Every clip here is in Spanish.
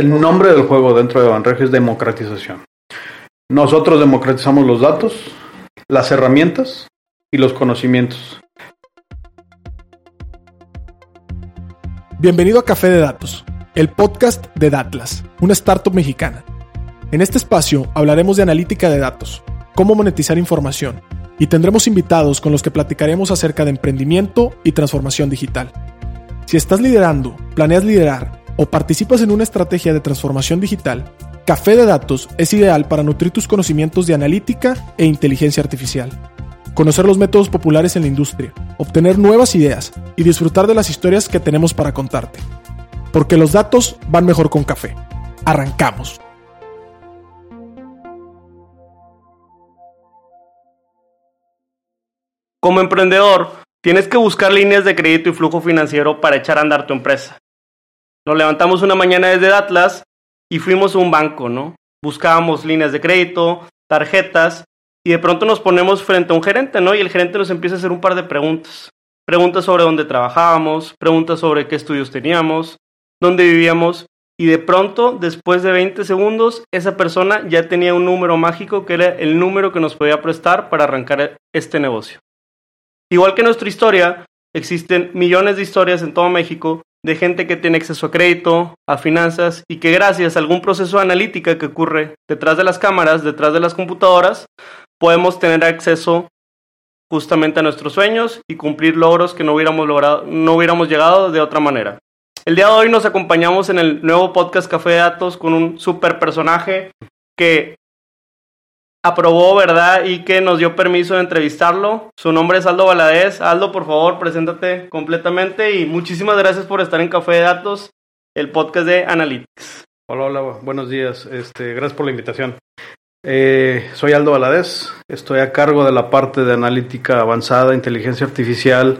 El nombre del juego dentro de Banregio es democratización. Nosotros democratizamos los datos, las herramientas y los conocimientos. Bienvenido a Café de Datos, el podcast de Datlas, una startup mexicana. En este espacio hablaremos de analítica de datos, cómo monetizar información y tendremos invitados con los que platicaremos acerca de emprendimiento y transformación digital. Si estás liderando, planeas liderar o participas en una estrategia de transformación digital, Café de Datos es ideal para nutrir tus conocimientos de analítica e inteligencia artificial, conocer los métodos populares en la industria, obtener nuevas ideas y disfrutar de las historias que tenemos para contarte. Porque los datos van mejor con café. Arrancamos. Como emprendedor, tienes que buscar líneas de crédito y flujo financiero para echar a andar tu empresa. Nos levantamos una mañana desde Atlas y fuimos a un banco, ¿no? Buscábamos líneas de crédito, tarjetas, y de pronto nos ponemos frente a un gerente, ¿no? Y el gerente nos empieza a hacer un par de preguntas. Preguntas sobre dónde trabajábamos, preguntas sobre qué estudios teníamos, dónde vivíamos, y de pronto, después de 20 segundos, esa persona ya tenía un número mágico que era el número que nos podía prestar para arrancar este negocio. Igual que nuestra historia, existen millones de historias en todo México de gente que tiene acceso a crédito, a finanzas y que gracias a algún proceso de analítica que ocurre detrás de las cámaras, detrás de las computadoras, podemos tener acceso justamente a nuestros sueños y cumplir logros que no hubiéramos logrado, no hubiéramos llegado de otra manera. El día de hoy nos acompañamos en el nuevo podcast Café de Datos con un super personaje que aprobó, ¿verdad? Y que nos dio permiso de entrevistarlo. Su nombre es Aldo Valadez. Aldo, por favor, preséntate completamente y muchísimas gracias por estar en Café de Datos, el podcast de Analytics. Hola, hola, buenos días. Este, gracias por la invitación. Eh, soy Aldo Valadez, estoy a cargo de la parte de analítica avanzada, inteligencia artificial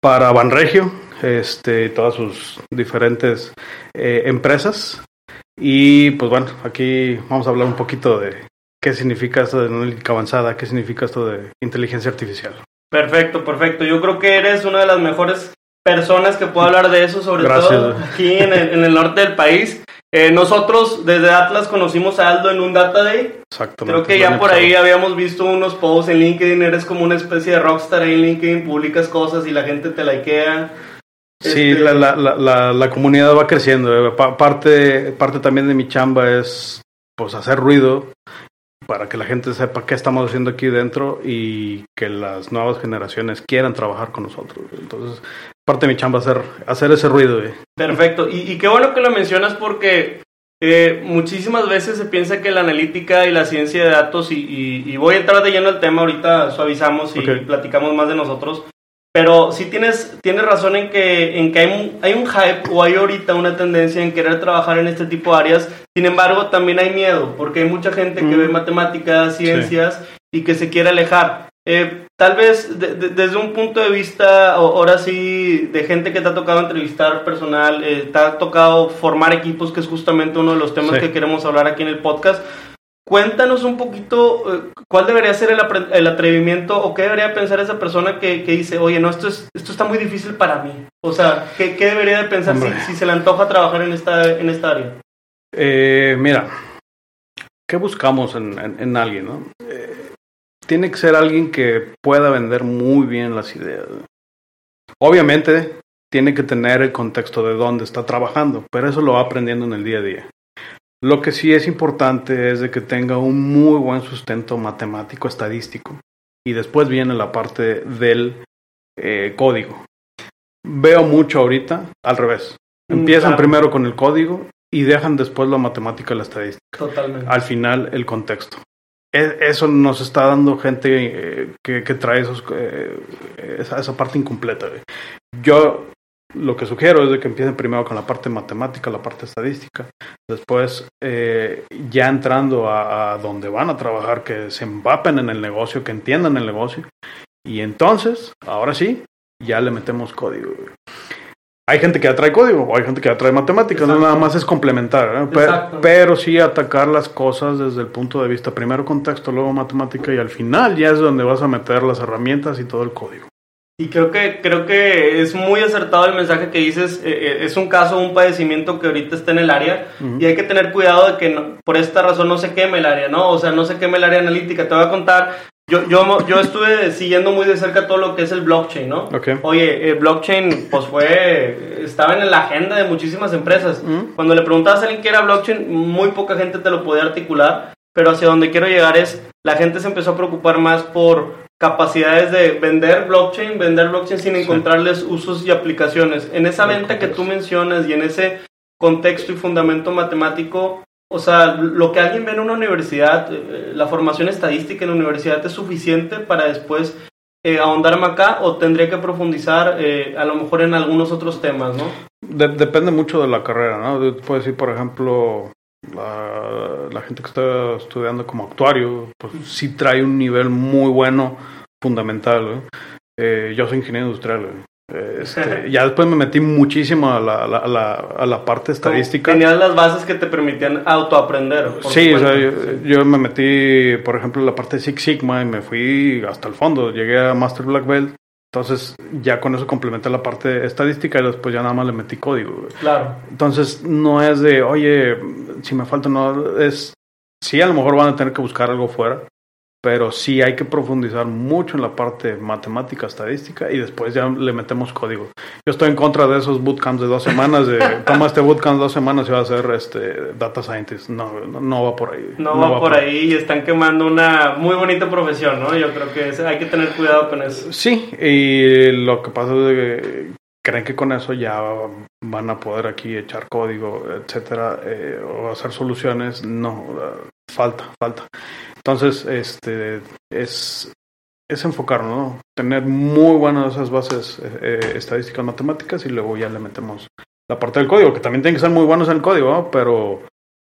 para Banregio, este, todas sus diferentes eh, empresas. Y pues bueno, aquí vamos a hablar un poquito de qué significa esto de analítica avanzada, qué significa esto de inteligencia artificial. Perfecto, perfecto. Yo creo que eres una de las mejores personas que puedo hablar de eso, sobre todo aquí en el, en el, norte del país. Eh, nosotros desde Atlas conocimos a Aldo en un Data Day. Exactamente. Creo que ya por ahí habíamos visto unos posts en LinkedIn, eres como una especie de rockstar ahí en LinkedIn, publicas cosas y la gente te likea. Sí, este... la, la, la, la, comunidad va creciendo. Parte, parte también de mi chamba es pues hacer ruido para que la gente sepa qué estamos haciendo aquí dentro y que las nuevas generaciones quieran trabajar con nosotros. Entonces, parte de mi chamba hacer, hacer ese ruido. Perfecto. Y, y, qué bueno que lo mencionas porque eh, muchísimas veces se piensa que la analítica y la ciencia de datos, y, y, y voy a entrar de lleno al tema, ahorita suavizamos y okay. platicamos más de nosotros, pero sí tienes, tienes razón en que, en que hay, un, hay un hype o hay ahorita una tendencia en querer trabajar en este tipo de áreas. Sin embargo, también hay miedo, porque hay mucha gente que mm. ve matemáticas, ciencias sí. y que se quiere alejar. Eh, tal vez de, de, desde un punto de vista, ahora sí, de gente que te ha tocado entrevistar personal, eh, te ha tocado formar equipos, que es justamente uno de los temas sí. que queremos hablar aquí en el podcast. Cuéntanos un poquito eh, cuál debería ser el, el, atrevimiento o qué debería pensar esa persona que, que, dice, oye, no, esto, es, esto está muy difícil para mí. O sea, ¿qué, qué debería de pensar si, si, se le antoja trabajar en esta, en esta área? Eh, mira, ¿qué buscamos en, en, en alguien? No? Eh, tiene que ser alguien que pueda vender muy bien las ideas. Obviamente, tiene que tener el contexto de dónde está trabajando, pero eso lo va aprendiendo en el día a día. Lo que sí es importante es de que tenga un muy buen sustento matemático estadístico y después viene la parte del eh, código. Veo mucho ahorita al revés. Empiezan claro. primero con el código y dejan después la matemática y la estadística. Totalmente. Al final el contexto. Eso nos está dando gente eh, que, que, trae esos, eh, esa, esa, parte incompleta. Yo lo que sugiero es de que empiecen primero con la parte matemática, la parte estadística, después eh, ya entrando a, a, donde van a trabajar, que se empapen en el negocio, que entiendan el negocio, y entonces, ahora sí, ya le metemos código. Hay gente que ya trae código, o hay gente que ya trae matemáticas, no nada más es complementar, ¿eh? pero, pero sí atacar las cosas desde el punto de vista, primero contexto, luego matemática, y al final ya es donde vas a meter las herramientas y todo el código. Y creo que, creo que es muy acertado el mensaje que dices. Eh, eh, es un caso, un padecimiento que ahorita está en el área y hay que tener cuidado de que por esta razón no se queme el área, ¿no? O sea, no se queme el área analítica. Te voy a contar. Yo, yo, yo estuve siguiendo muy de cerca todo lo que es el blockchain, ¿no? Oye, el blockchain, pues fue, estaba en la agenda de muchísimas empresas. Cuando le preguntabas a alguien qué era blockchain, muy poca gente te lo podía articular, pero hacia donde quiero llegar es, la gente se empezó a preocupar más por capacidades de vender blockchain, vender blockchain sin encontrarles usos y aplicaciones. En esa venta que tú mencionas y en ese contexto y fundamento matemático, o sea, lo que alguien ve en una universidad, eh, la formación estadística en la universidad es suficiente para después eh, ahondarme acá o tendría que profundizar eh, a lo mejor en algunos otros temas, ¿no? depende mucho de la carrera, ¿no? Puedes decir, por ejemplo, la, gente que está estudiando como actuario, pues sí trae un nivel muy bueno, fundamental. Eh, yo soy ingeniero industrial. Este, ya después me metí muchísimo a la, a la, a la parte estadística. Tenías las bases que te permitían autoaprender. Sí, o sea, yo, me metí, por ejemplo, en la parte de Six Sigma y me fui hasta el fondo. Llegué a Master Black Belt entonces ya con eso complementé la parte estadística y después ya nada más le metí código. Claro. Entonces no es de, oye, si me falta, no, es, sí a lo mejor van a tener que buscar algo fuera, pero sí hay que profundizar mucho en la parte matemática, estadística y después ya le metemos código. Yo estoy en contra de esos bootcamps de dos semanas, de toma este bootcamp dos semanas y va a ser este, data scientist. No, no, va por ahí. No, va, por ahí. y están quemando una muy bonita profesión, ¿no? Yo creo que hay que tener cuidado con eso. Sí, y lo que pasa es que creen que con eso ya van a poder aquí echar código, etcétera, eh, o hacer soluciones. No, falta, falta. Entonces, este, es, es enfocar, ¿no? Tener muy buenas esas bases eh, eh, estadísticas matemáticas y luego ya le metemos la parte del código, que también tienen que ser muy buenos en el código, ¿no? Pero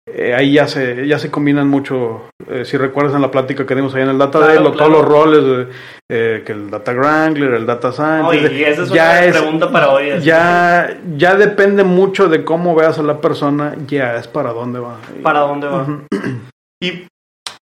eh, ahí ya se, ya se combinan mucho. si recuerdas en la plática que dimos ahí en el Data Day, todos los roles, que el Data Wrangler, el Data Scientist. esa es ya una pregunta para hoy. Ya, ya depende mucho de cómo veas a la persona, ya es para dónde va. Para dónde va. Y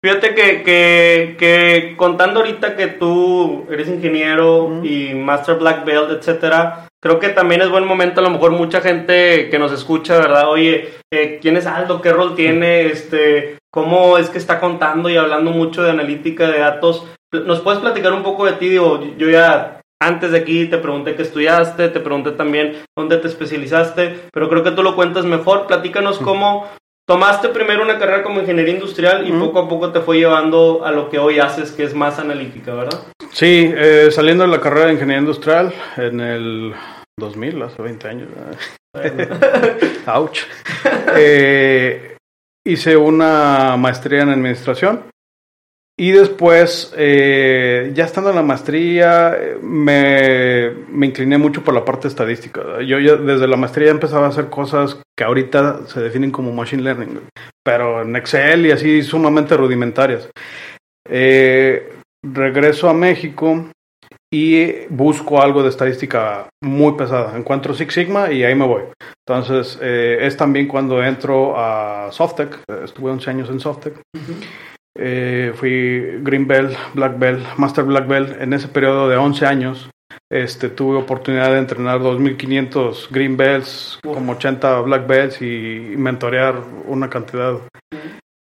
Fíjate que, que, que, contando ahorita que tú eres ingeniero y Master Black Belt, etcétera, creo que también es buen momento, a lo mejor mucha gente que nos escucha, ¿verdad? Oye, eh, ¿quién es Aldo? ¿Qué rol tiene? Este, ¿Cómo es que está contando y hablando mucho de analítica de datos? ¿Nos puedes platicar un poco de ti? Digo, yo ya antes de aquí te pregunté qué estudiaste, te pregunté también dónde te especializaste, pero creo que tú lo cuentas mejor. Platícanos cómo, tomaste primero una carrera como ingeniería industrial y poco a poco te fue llevando a lo que hoy haces, que es más analítica, ¿verdad? Sí, eh, saliendo de la carrera de ingeniería industrial en el 2000, hace 20 años. Ouch. Eh, hice una maestría en administración y después, eh, ya estando en la maestría, me, me, incliné mucho por la parte estadística. Yo ya desde la maestría empezaba a hacer cosas que ahorita se definen como machine learning, pero en Excel y así sumamente rudimentarias. Eh, regreso a México y busco algo de estadística muy pesada. Encuentro Six Sigma y ahí me voy. Entonces, eh, es también cuando entro a Softec. Estuve 11 años en Softec. Eh, fui Green Belt, Black Belt, Master Black Belt. En ese periodo de 11 años este, tuve oportunidad de entrenar 2.500 Green Belts, como 80 Black Belts y mentorear una cantidad,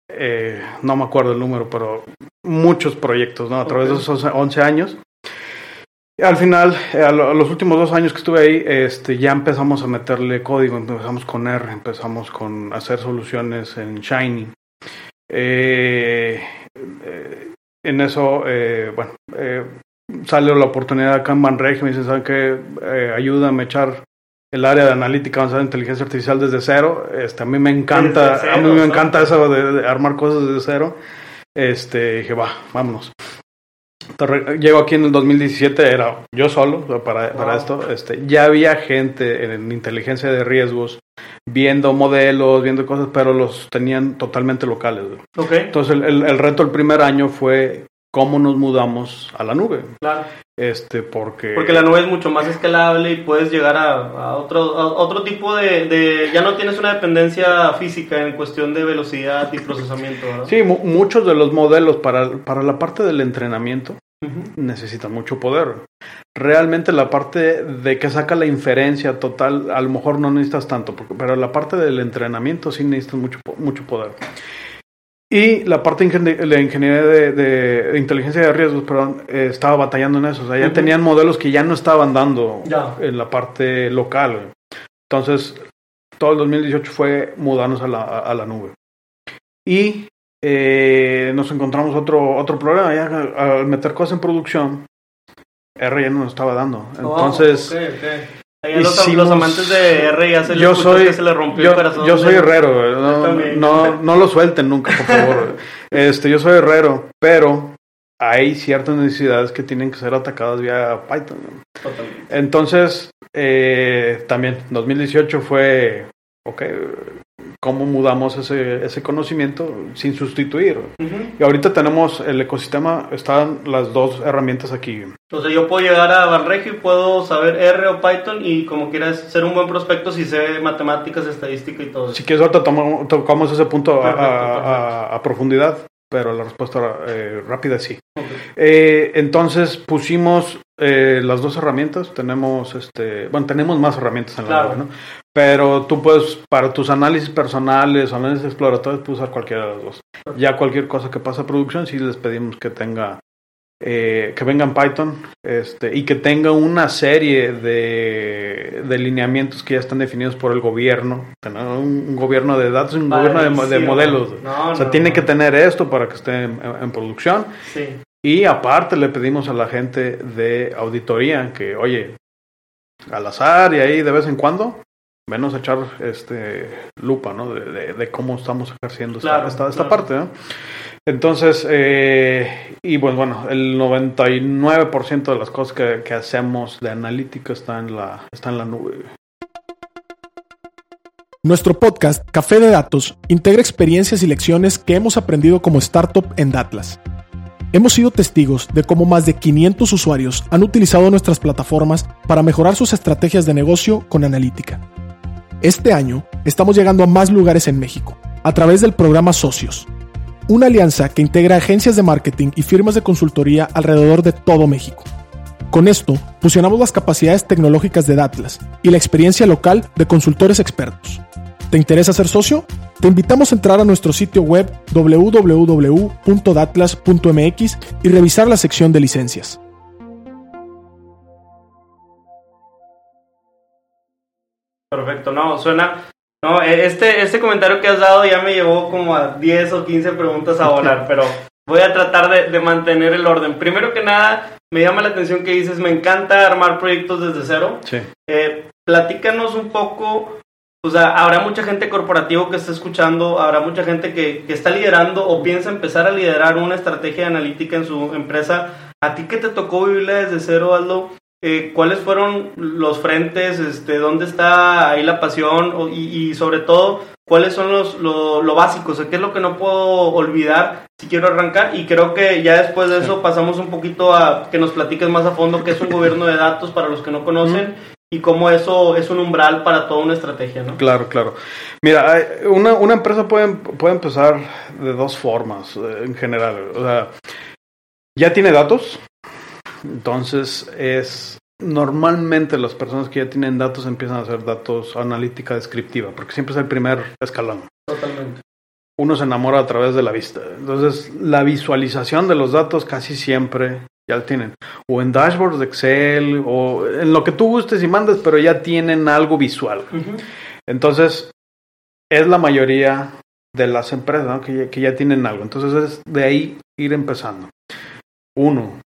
eh, no me acuerdo el número, pero muchos proyectos ¿no? a través de esos 11 años. al final, eh, a, los últimos dos años que estuve ahí, este, ya empezamos a meterle código, empezamos con R, empezamos con hacer soluciones en Shiny. Eh, eh, en eso, eh, bueno, sale la oportunidad acá en Banreg y me dicen, ¿saben qué? ayúdame a echar el área de analítica avanzada de inteligencia artificial desde cero. Este, a mí me encanta, a mí me encanta eso de, armar cosas desde cero. Este, dije, va, vámonos. llego aquí en el 2017, era yo solo para, para esto. Este, ya había gente en inteligencia de riesgos viendo modelos, viendo cosas, pero los tenían totalmente locales. Entonces el, el, reto el primer año fue cómo nos mudamos a la nube. Claro. Este, porque... Porque la nube es mucho más escalable y puedes llegar a, otro, otro tipo de, Ya no tienes una dependencia física en cuestión de velocidad y procesamiento. Sí, muchos de los modelos para, para la parte del entrenamiento necesita mucho poder. Realmente la parte de que saca la inferencia total, a lo mejor no necesitas tanto, pero la parte del entrenamiento sí necesitas mucho, mucho poder. Y la parte de la ingeniería de, inteligencia de riesgos, perdón, eh, estaba batallando en eso. O sea, ya tenían modelos que ya no estaban dando en la parte local. Entonces, todo el 2018 fue mudarnos a la, a la nube. Y eh, nos encontramos otro, otro problema. Ya al meter cosas en producción, R ya no nos estaba dando. Oh, Entonces, los, amantes de R ya se les, yo soy, se le rompió yo, el corazón. Yo soy herrero, no, no, lo suelten nunca, por favor. este, yo soy herrero, pero hay ciertas necesidades que tienen que ser atacadas vía Python. Entonces, eh, también 2018 fue, ok, cómo mudamos ese, ese conocimiento sin sustituir. Y ahorita tenemos el ecosistema, están las dos herramientas aquí. Entonces yo puedo llegar a Banregio y puedo saber R o Python y como quieras ser un buen prospecto si sé matemáticas, estadística y todo. Si quieres ahorita tocamos ese punto a, profundidad, pero la respuesta eh, rápida sí. Eh, entonces pusimos eh, las dos herramientas, tenemos este, bueno, tenemos más herramientas en la web, ¿no? Pero tú puedes, para tus análisis personales, análisis exploratorios, puedes usar cualquiera de las dos. Ya cualquier cosa que pasa a producción, sí les pedimos que tenga, eh, que venga en Python, este, y que tenga una serie de, de lineamientos que ya están definidos por el gobierno. Tener un, gobierno de datos, un gobierno de, modelos. o sea, tiene que tener esto para que esté en, en producción. Sí. Y aparte le pedimos a la gente de auditoría que, oye, al azar y ahí de vez en cuando, menos echar este lupa, ¿no? De, cómo estamos ejerciendo esta, parte, ¿no? Entonces, eh, y pues bueno, el 99% de las cosas que, que, hacemos de analítica está en, la, está en la nube. Nuestro podcast Café de Datos integra experiencias y lecciones que hemos aprendido como startup en Datlas. Hemos sido testigos de cómo más de 500 usuarios han utilizado nuestras plataformas para mejorar sus estrategias de negocio con analítica. Este año estamos llegando a más lugares en México a través del programa Socios, una alianza que integra agencias de marketing y firmas de consultoría alrededor de todo México. Con esto, fusionamos las capacidades tecnológicas de Datlas y la experiencia local de consultores expertos. ¿Te interesa ser socio? Te invitamos a entrar a nuestro sitio web www.datlas.mx y revisar la sección de licencias. Perfecto, no, suena... No, e, este, este comentario que has dado ya me llevó como a 10 o 15 preguntas a volar, pero voy a tratar de, mantener el orden. Primero que nada, me llama la atención que dices, me encanta armar proyectos desde cero. Sí. Eh, platícanos un poco o sea, habrá mucha gente corporativa que está escuchando, habrá mucha gente que, que, está liderando o piensa empezar a liderar una estrategia analítica en su empresa. ¿A ti qué te tocó vivirla desde cero, Aldo? Eh, ¿Cuáles fueron los frentes? Este, ¿Dónde está ahí la pasión? y, y, sobre todo, ¿cuáles son los, lo, lo básico? O sea, ¿qué es lo que no puedo olvidar si quiero arrancar? Y creo que ya después de eso pasamos un poquito a que nos platiques más a fondo qué es un gobierno de datos para los que no conocen y cómo eso es un umbral para toda una estrategia, ¿no? Claro, claro. Mira, una, una empresa puede, puede empezar de dos formas eh, en general. O sea, ya tiene datos, entonces es normalmente las personas que ya tienen datos empiezan a hacer datos analítica descriptiva, porque siempre es el primer escalón. Totalmente. Uno se enamora a través de la vista. Entonces, la visualización de los datos casi siempre ya lo tienen. O en dashboards de Excel, o en lo que tú gustes y mandes, pero ya tienen algo visual. Entonces, es la mayoría de las empresas que, ya, que ya tienen algo. Entonces, es de ahí ir empezando. Uno,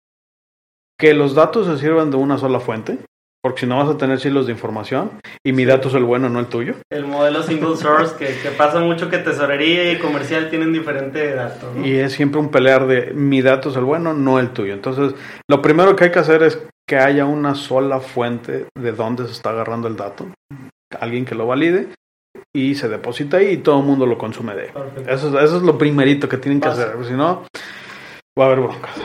que los datos se sirvan de una sola fuente. Porque si no vas a tener silos de información y mi dato es el bueno, no el tuyo. El modelo single source, que, pasa mucho que tesorería y comercial tienen diferente datos. Y es siempre un pelear de mi dato es el bueno, no el tuyo. Entonces, lo primero que hay que hacer es que haya una sola fuente de dónde se está agarrando el dato. Alguien que lo valide y se deposita ahí y todo el mundo lo consume de Eso, eso es lo primerito que tienen que hacer. Si no, va a haber broncas.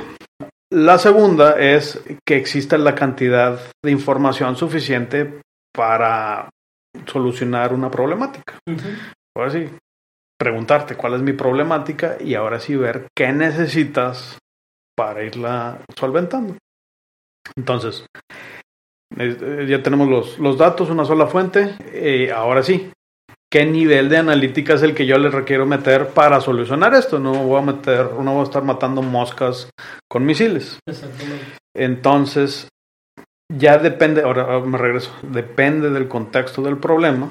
La segunda es que exista la cantidad de información suficiente para solucionar una problemática. Ahora sí, preguntarte cuál es mi problemática y ahora sí ver qué necesitas para irla solventando. Entonces, eh, ya tenemos los, los datos, una sola fuente. Eh, ahora sí, ¿qué nivel de analítica es el que yo le requiero meter para solucionar esto? No voy a meter, no voy a estar matando moscas con misiles. Entonces, ya depende, ahora me regreso, depende del contexto del problema,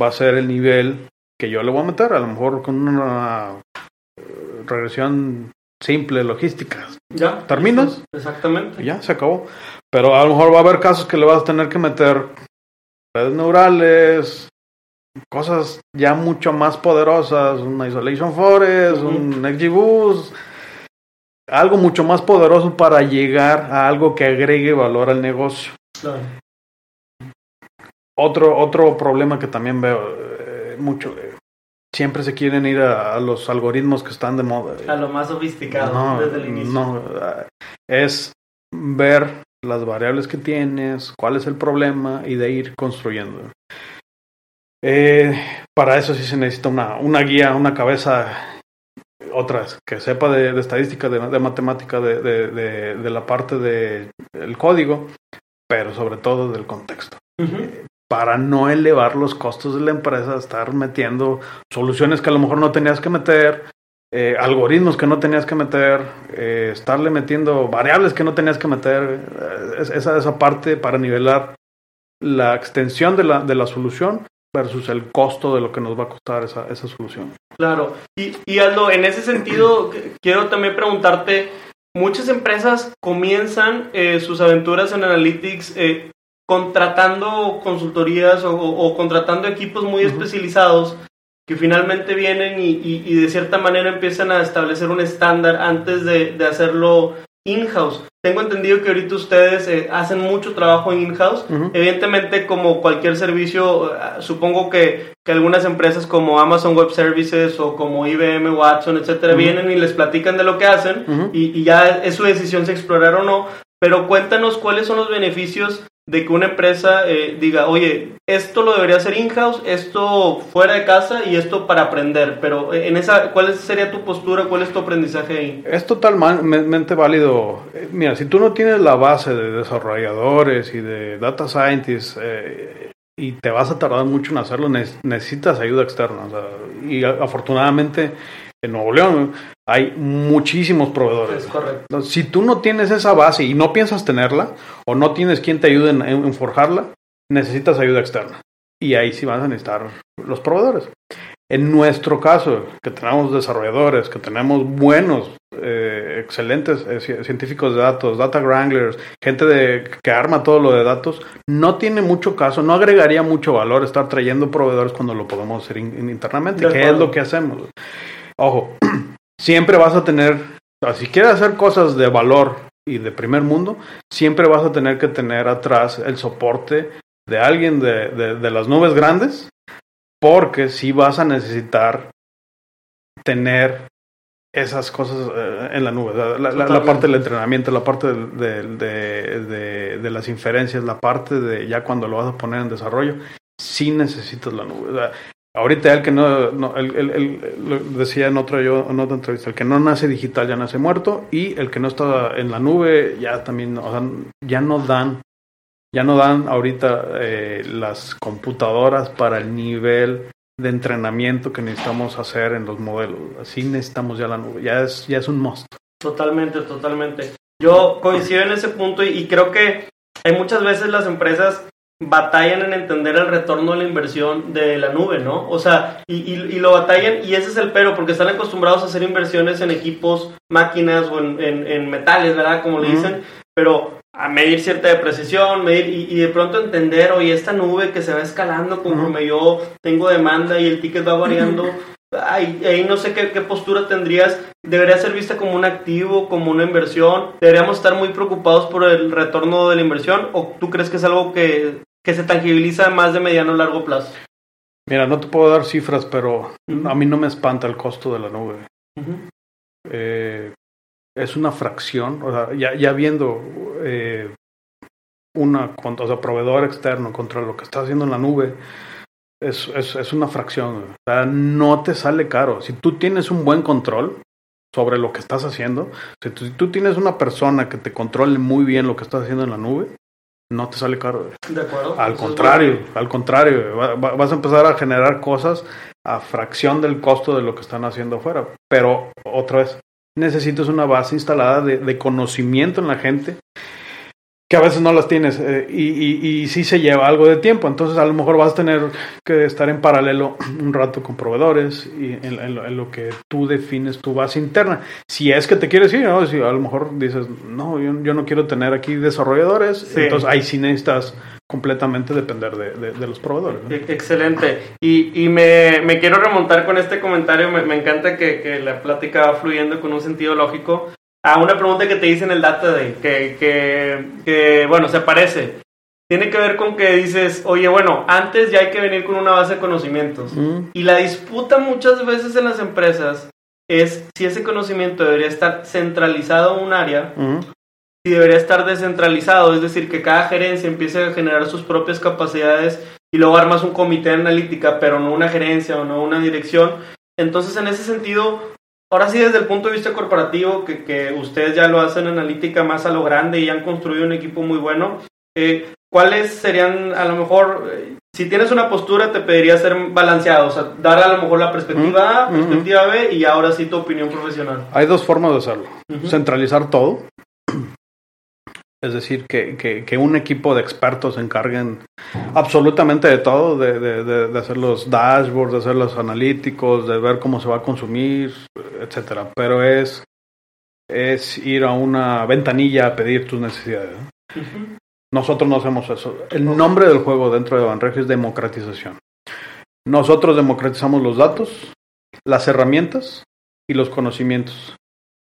va a ser el nivel que yo le voy a meter, a lo mejor con una eh, regresión simple, logística. Ya. ¿Terminas? Exactamente. Ya, se acabó. Pero a lo mejor va a haber casos que le vas a tener que meter redes neurales, cosas ya mucho más poderosas, un Isolation Forest, un XGBoost, algo mucho más poderoso para llegar a algo que agregue valor al negocio. Claro. Otro, otro problema que también veo eh, mucho, eh, siempre se quieren ir a, a, los algoritmos que están de moda. A lo más sofisticado no, desde el inicio. No, es ver las variables que tienes, cuál es el problema y de ir construyendo. Eh, para eso sí se necesita una, una guía, una cabeza, otras, que sepa de, de estadística, de, de matemática, de, de, la parte del de código, pero sobre todo del contexto. Uh -huh. Para no elevar los costos de la empresa, estar metiendo soluciones que a lo mejor no tenías que meter, eh, algoritmos que no tenías que meter, eh, estarle metiendo variables que no tenías que meter, eh, esa, esa parte para nivelar la extensión de la, de la solución versus el costo de lo que nos va a costar esa, esa solución. Claro, y, y Aldo, en ese sentido, quiero también preguntarte, muchas empresas comienzan eh, sus aventuras en Analytics eh, contratando consultorías o, o, contratando equipos muy uh -huh. especializados que finalmente vienen y, y, y, de cierta manera empiezan a establecer un estándar antes de, de hacerlo in-house. Tengo entendido que ahorita ustedes eh, hacen mucho trabajo en in-house. Uh -huh. Evidentemente, como cualquier servicio, uh, supongo que, que, algunas empresas como Amazon Web Services o como IBM Watson, etcétera, uh -huh. vienen y les platican de lo que hacen y, y ya es su decisión si explorar o no. Pero cuéntanos cuáles son los beneficios de que una empresa eh, diga, oye, esto lo debería hacer in-house, esto fuera de casa y esto para aprender. Pero en esa, ¿cuál sería tu postura? ¿Cuál es tu aprendizaje ahí? Es totalmente válido. Mira, si tú no tienes la base de desarrolladores y de data scientists eh, y te vas a tardar mucho en hacerlo, necesitas ayuda externa. Y afortunadamente en Nuevo León hay muchísimos proveedores. Es correcto. Si tú no tienes esa base y no piensas tenerla, o no tienes quien te ayude en, en, forjarla, necesitas ayuda externa. Y ahí sí vas a necesitar los proveedores. En nuestro caso, que tenemos desarrolladores, que tenemos buenos, eh, excelentes eh, científicos de datos, data wranglers, gente de, que arma todo lo de datos, no tiene mucho caso, no agregaría mucho valor estar trayendo proveedores cuando lo podemos hacer in, internamente, que es lo que hacemos. Ojo, siempre vas a tener, si quieres hacer cosas de valor y de primer mundo, siempre vas a tener que tener atrás el soporte de alguien de, de, de las nubes grandes, porque si sí vas a necesitar tener esas cosas eh, en la nube, la, la, la, parte del entrenamiento, la parte de, de, de, las inferencias, la parte de ya cuando lo vas a poner en desarrollo, sí necesitas la nube. O sea, Ahorita el que no, no el, decía en otra, yo, en otra entrevista, el que no nace digital ya nace muerto y el que no está en la nube ya también, o sea, ya no dan, ya no dan ahorita eh, las computadoras para el nivel de entrenamiento que necesitamos hacer en los modelos. Así necesitamos ya la nube, ya es, ya es un must. Totalmente, totalmente. Yo coincido en ese punto y creo que hay muchas veces las empresas batallan en entender el retorno de la inversión de la nube, ¿no? O sea, y, y, y, lo batallan, y ese es el pero, porque están acostumbrados a hacer inversiones en equipos, máquinas o en, en, en metales, ¿verdad? Como le dicen, uh -huh. pero a medir cierta precisión, medir, y, y, de pronto entender, oye, esta nube que se va escalando conforme uh -huh. yo tengo demanda y el ticket va variando, Ay, ahí no sé qué, qué, postura tendrías. Debería ser vista como un activo, como una inversión. Deberíamos estar muy preocupados por el retorno de la inversión. ¿O tú crees que es algo que, que se tangibiliza más de mediano o largo plazo? Mira, no te puedo dar cifras, pero uh -huh. a mí no me espanta el costo de la nube. Uh -huh. eh, es una fracción, o sea, ya, ya viendo eh, una, o sea, proveedor externo contra lo que está haciendo en la nube es, es, es una fracción. O sea, no te sale caro. Si tú tienes un buen control, sobre lo que estás haciendo. Si tú, si tú tienes una persona que te controle muy bien lo que estás haciendo en la nube, no te sale caro. De acuerdo. Al contrario, al contrario, va- va- vas a empezar a generar cosas a fracción del costo de lo que están haciendo afuera. Pero otra vez, necesitas una base instalada de, de conocimiento en la gente que a veces no las tienes eh, y, y, y sí se lleva algo de tiempo. Entonces a lo mejor vas a tener que estar en paralelo un rato con proveedores y en, en lo, en lo que tú defines tu base interna. Si es que te quieres ir, ¿no? si a lo mejor dices, no, yo, yo no quiero tener aquí desarrolladores, Sí. entonces ahí sí necesitas completamente depender de, de- de los proveedores. ¿no? E- Excelente. Y, y me, me quiero remontar con este comentario. Me, me encanta que, que la plática va fluyendo con un sentido lógico. A una pregunta que te hice en el Data Day, que, que, que, bueno, se parece. Tiene que ver con que dices, oye, bueno, antes ya hay que venir con una base de conocimientos. Mm, Y la disputa muchas veces en las empresas es si ese conocimiento debería estar centralizado en un área mm, si debería estar descentralizado, es decir, que cada gerencia empiece a generar sus propias capacidades y luego armas un comité de analítica, pero no una gerencia o no una dirección. Entonces, en ese sentido, ahora sí, desde el punto de vista corporativo, que, que ustedes ya lo hacen analítica más a lo grande y han construido un equipo muy bueno, eh, ¿cuáles serían, a lo mejor, eh, si tienes una postura, te pediría ser balanceado, o sea, dar a lo mejor la perspectiva A, Mm, mm, perspectiva B y ahora sí tu opinión profesional? Hay dos formas de hacerlo. Ujú. Centralizar todo. Es decir, que, que- que un equipo de expertos se encarguen absolutamente de todo, de, de- de- de hacer los dashboards, de hacer los analíticos, de ver cómo se va a consumir, etcétera. Pero es, es ir a una ventanilla a pedir tus necesidades. Nosotros no hacemos eso. El nombre del juego dentro de Banregio es democratización. Nosotros democratizamos los datos, las herramientas y los conocimientos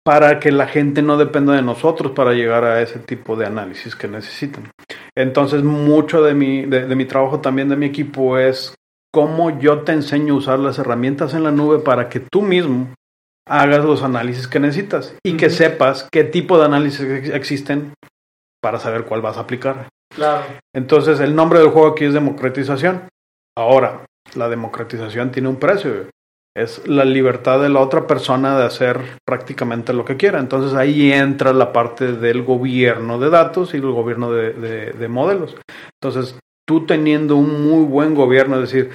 para que la gente no dependa de nosotros para llegar a ese tipo de análisis que necesitan. Entonces, mucho de mi, de, de mi trabajo también de mi equipo es cómo yo te enseño a usar las herramientas en la nube para que tú mismo hagas los análisis que necesitas y que Ujú. sepas qué tipo de análisis ex- existen para saber cuál vas a aplicar. Claro. Entonces, el nombre del juego aquí es democratización. Ahora, la democratización tiene un precio. Es la libertad de la otra persona de hacer prácticamente lo que quiera. Entonces ahí entra la parte del gobierno de datos y el gobierno de, de- de modelos. Entonces, tú teniendo un muy buen gobierno, es decir,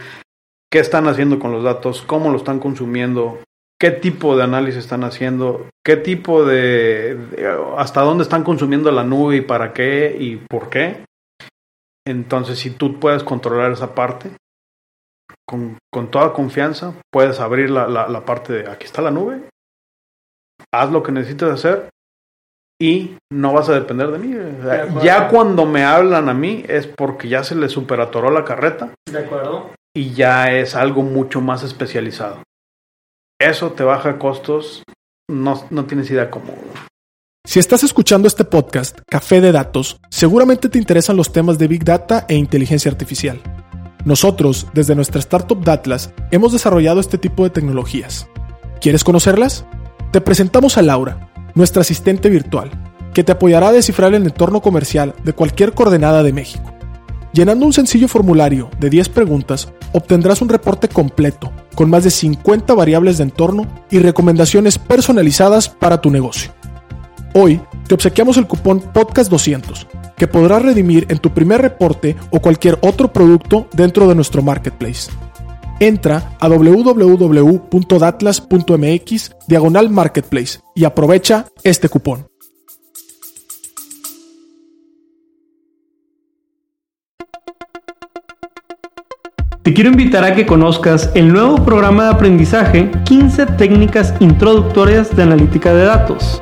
qué están haciendo con los datos, cómo lo están consumiendo, qué tipo de análisis están haciendo, qué tipo de, de- hasta dónde están consumiendo la nube y para qué y por qué. Entonces, si tú puedes controlar esa parte, con, con toda confianza, puedes abrir la, la- la parte de aquí está la nube, haz lo que necesites hacer y no vas a depender de mí. O sea, De acuerdo. ya cuando me hablan a mí es porque ya se les superatoró la carreta De acuerdo. y ya es algo mucho más especializado. Eso te baja costos, no, no tienes idea cómo. Si estás escuchando este podcast, Café de Datos, seguramente te interesan los temas de Big Data e inteligencia artificial. Nosotros, desde nuestra startup Datlas, hemos desarrollado este tipo de tecnologías. ¿Quieres conocerlas? Te presentamos a Laura, nuestra asistente virtual, que te apoyará a descifrar el entorno comercial de cualquier coordenada de México. Llenando un sencillo formulario de 10 preguntas, obtendrás un reporte completo, con más de 50 variables de entorno y recomendaciones personalizadas para tu negocio. Hoy te obsequiamos el cupón Podcast200, que podrás redimir en tu primer reporte o cualquier otro producto dentro de nuestro marketplace. Entra a www.datlas.mx diagonal marketplace y aprovecha este cupón. Te quiero invitar a que conozcas el nuevo programa de aprendizaje 15 técnicas introductorias de analítica de datos.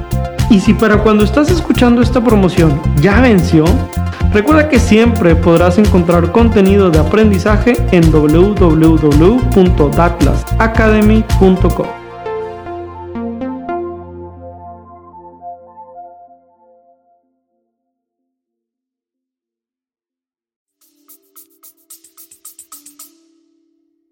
Y si para cuando estás escuchando esta promoción ya venció, recuerda que siempre podrás encontrar contenido de aprendizaje en www.datlasacademy.com.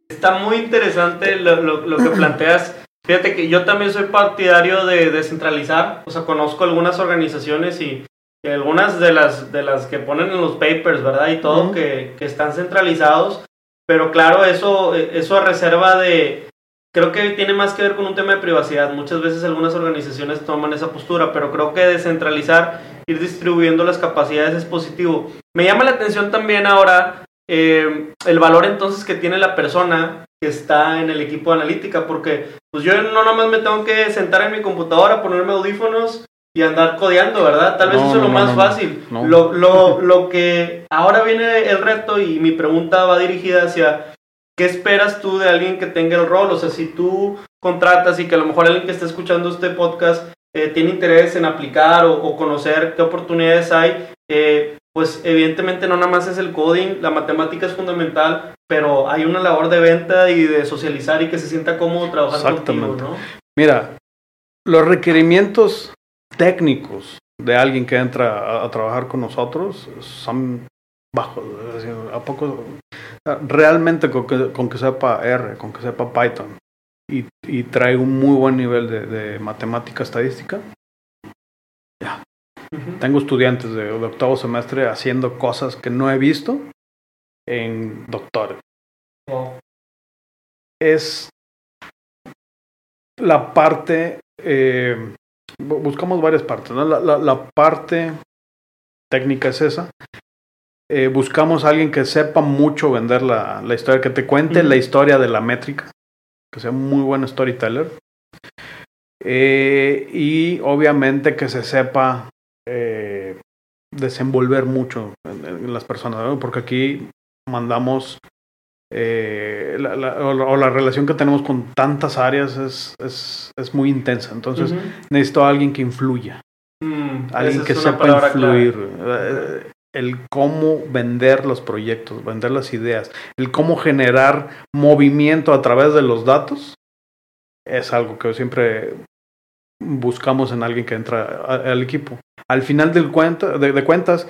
Está muy interesante lo, lo que planteas Fíjate que yo también soy partidario de descentralizar, o sea, conozco algunas organizaciones y, algunas de las, de las que ponen en los papers, ¿verdad? Y todo, que, que están centralizados, pero claro, eso, eso a reserva de, creo que tiene más que ver con un tema de privacidad. Muchas veces algunas organizaciones toman esa postura, pero creo que descentralizar, ir distribuyendo las capacidades es positivo. Me llama la atención también ahora eh, el valor entonces que tiene la persona que está en el equipo de analítica, porque pues yo no nada más me tengo que sentar en mi computadora, ponerme audífonos y andar codeando, ¿verdad? Tal vez No, eso es lo no, más fácil. Lo, lo, lo que ahora viene el reto y mi pregunta va dirigida hacia ¿qué esperas tú de alguien que tenga el rol? O sea, si tú contratas y que a lo mejor alguien que está escuchando este podcast eh, tiene interés en aplicar o, o conocer qué oportunidades hay, eh, pues evidentemente no nada más es el coding, la matemática es fundamental, pero hay una labor de venta y de socializar y que se sienta cómodo trabajando contigo, Exactamente. ¿no? Mira, los requerimientos técnicos de alguien que entra a, a trabajar con nosotros son bajos. es decir, ¿A poco? Realmente con que, con que sepa R, con que sepa Python y, y trae un muy buen nivel de, de matemática estadística. Ya. Tengo estudiantes de, de octavo semestre haciendo cosas que no he visto en doctores. Wow. es la parte, eh, bu- buscamos varias partes, ¿no? La, la- la parte técnica es esa. Eh, buscamos a alguien que sepa mucho vender la, la historia, que te cuente la historia de la métrica, que sea muy buen storyteller. Eh, y obviamente que se sepa eh, desenvolver mucho en, en las personas, ¿no? porque aquí mandamos eh, la, la- o, la, o la relación que tenemos con tantas áreas es, es, es muy intensa. Entonces necesito a alguien que influya, Mm, alguien que sepa influir. eh, el cómo vender los proyectos, vender las ideas, el cómo generar movimiento a través de los datos, es algo que siempre buscamos en alguien que entra al equipo. Al final del cuenta, de, de cuentas,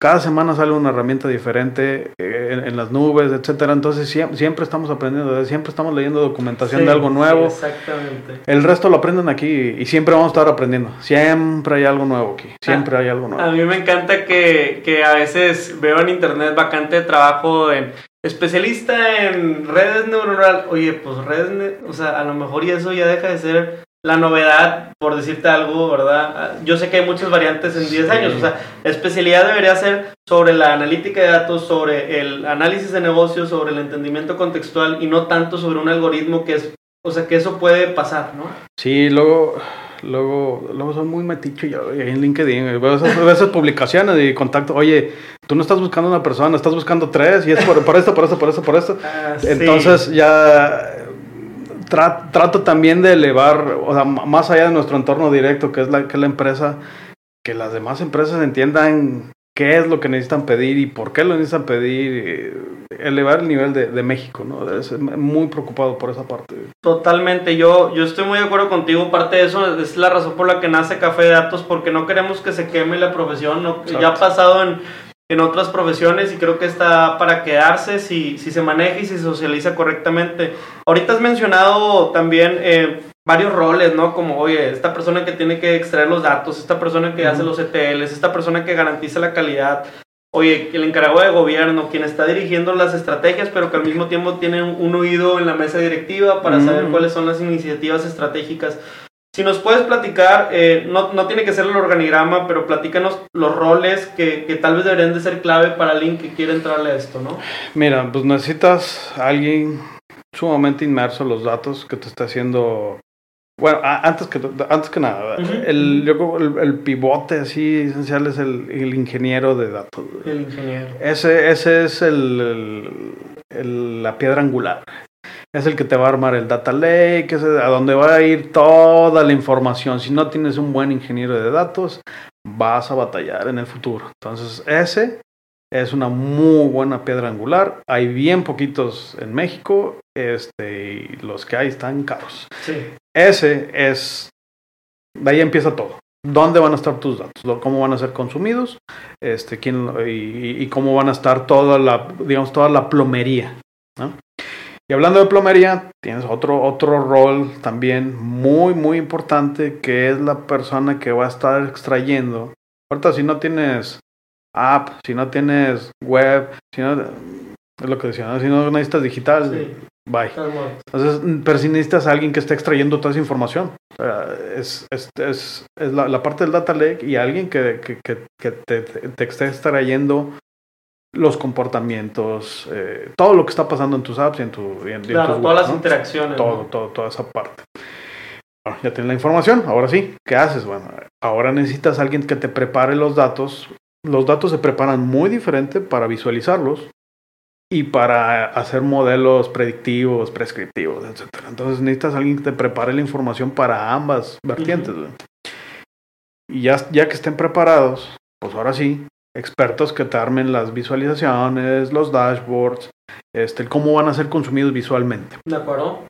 cada semana sale una herramienta diferente eh, en, en las nubes, etcétera. Entonces siempre, siempre estamos aprendiendo, siempre estamos leyendo documentación Sí, de algo nuevo. sí, exactamente. El resto lo aprenden aquí y siempre vamos a estar aprendiendo. Siempre hay algo nuevo aquí. Siempre hay algo A nuevo. mí me encanta que, que a veces veo en internet vacante de trabajo en especialista en redes neuronales. Oye, pues redes, o sea, a lo mejor y eso ya deja de ser la novedad, por decirte algo, ¿verdad? Ah, Yo sé que hay muchas variantes en 10 Sí. años, o sea, especialidad debería ser sobre la analítica de datos, sobre el análisis de negocios, sobre el entendimiento contextual y no tanto sobre un algoritmo que es, o sea, que eso puede pasar, ¿no? Sí, luego, luego, luego soy muy meticho yo ahí en LinkedIn. Veo esas, veo esas publicaciones y contacto. Oye, tú no estás buscando una persona, estás buscando tres y es por, por esto, por esto, por esto, por esto. Ah, sí. Entonces ya tra- trato también de elevar, o sea, más allá de nuestro entorno directo, que es la, que es la empresa, que las demás empresas entiendan qué es lo que necesitan pedir y por qué lo necesitan pedir, eh, elevar el nivel de, de México, ¿no? Es muy preocupado por esa parte. Totalmente, yo, yo estoy muy de acuerdo contigo. Parte de eso es la razón por la que nace Café de Datos, porque no queremos que se queme la profesión. no- ya ha pasado en, en otras profesiones y creo que está para quedarse si, si se maneja y si se socializa correctamente. Ahorita has mencionado también eh, varios roles, ¿no? Como, oye, esta persona que tiene que extraer los datos, esta persona que hace los ETLs, esta persona que garantiza la calidad. Oye, el encargado de gobierno, quien está dirigiendo las estrategias, pero que al mismo tiempo tiene un, un oído en la mesa directiva para saber cuáles son las iniciativas estratégicas. Si nos puedes platicar, eh, no, no tiene que ser el organigrama, pero platícanos los roles que, que tal vez deberían de ser clave para alguien que quiere entrarle a esto, ¿no? Mira, pues necesitas a alguien sumamente inmerso en los datos que te esté haciendo. Bueno, a- antes que antes que nada, el, yo creo el, el pivote así esencial es el, el ingeniero de datos. El ingeniero. Ese, ese es el- la piedra angular. Es el que te va a armar el data lake, es a donde va a ir toda la información. Si no tienes un buen ingeniero de datos, vas a batallar en el futuro. Entonces, ese es una muy buena piedra angular. Hay bien poquitos en México, este, y los que hay están caros. Sí. Ese es, de ahí empieza todo. ¿Dónde van a estar tus datos? ¿Cómo van a ser consumidos? Este, quién, y, y cómo van a estar toda la, digamos, toda la plomería. Y hablando de plomería, tienes otro, otro rol también muy, muy importante, que es la persona que va a estar extrayendo. Ahorita si no tienes app, si no tienes web, si no, es lo que decía, ¿no? si no necesitas digital, Sí. bye. Entonces, pero si necesitas a alguien que esté extrayendo toda esa información. O sea, es, es, es, es la, la parte del data lake y alguien que, que, que, te, te esté extrayendo los comportamientos, eh, todo lo que está pasando en tus apps y en, tu, y en, y en Claro, tus todas webs, las ¿no? interacciones. Todo, ¿no? todo, toda esa parte. Bueno, ya tienes la información, ahora sí, ¿qué haces? Bueno, ahora necesitas a alguien que te prepare los datos. Los datos se preparan muy diferente para visualizarlos y para hacer modelos predictivos, prescriptivos, etcétera. Entonces necesitas a alguien que te prepare la información para ambas vertientes. Y ya, ya que estén preparados, pues ahora sí, expertos que te armen las visualizaciones, los dashboards, este, cómo van a ser consumidos visualmente. ¿De acuerdo?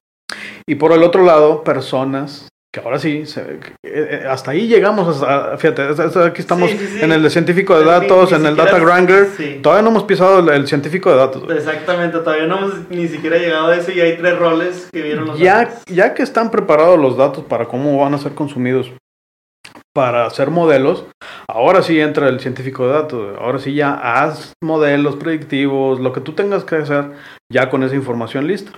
Y por el otro lado, personas que ahora sí, se- que- eh, hasta ahí llegamos, hasta- fíjate, hasta- aquí estamos Sí, sí, sí. en el de científico de datos, ni en el data wrangler, Sí. todavía no hemos pisado el, el científico de datos. Exactamente, todavía no hemos ni siquiera llegado a eso y hay tres roles que vieron los Ya, datos. ya que están preparados los datos para cómo van a ser consumidos para hacer modelos, ahora sí entra el científico de datos. Ahora sí ya haz modelos predictivos, lo que tú tengas que hacer ya con esa información lista.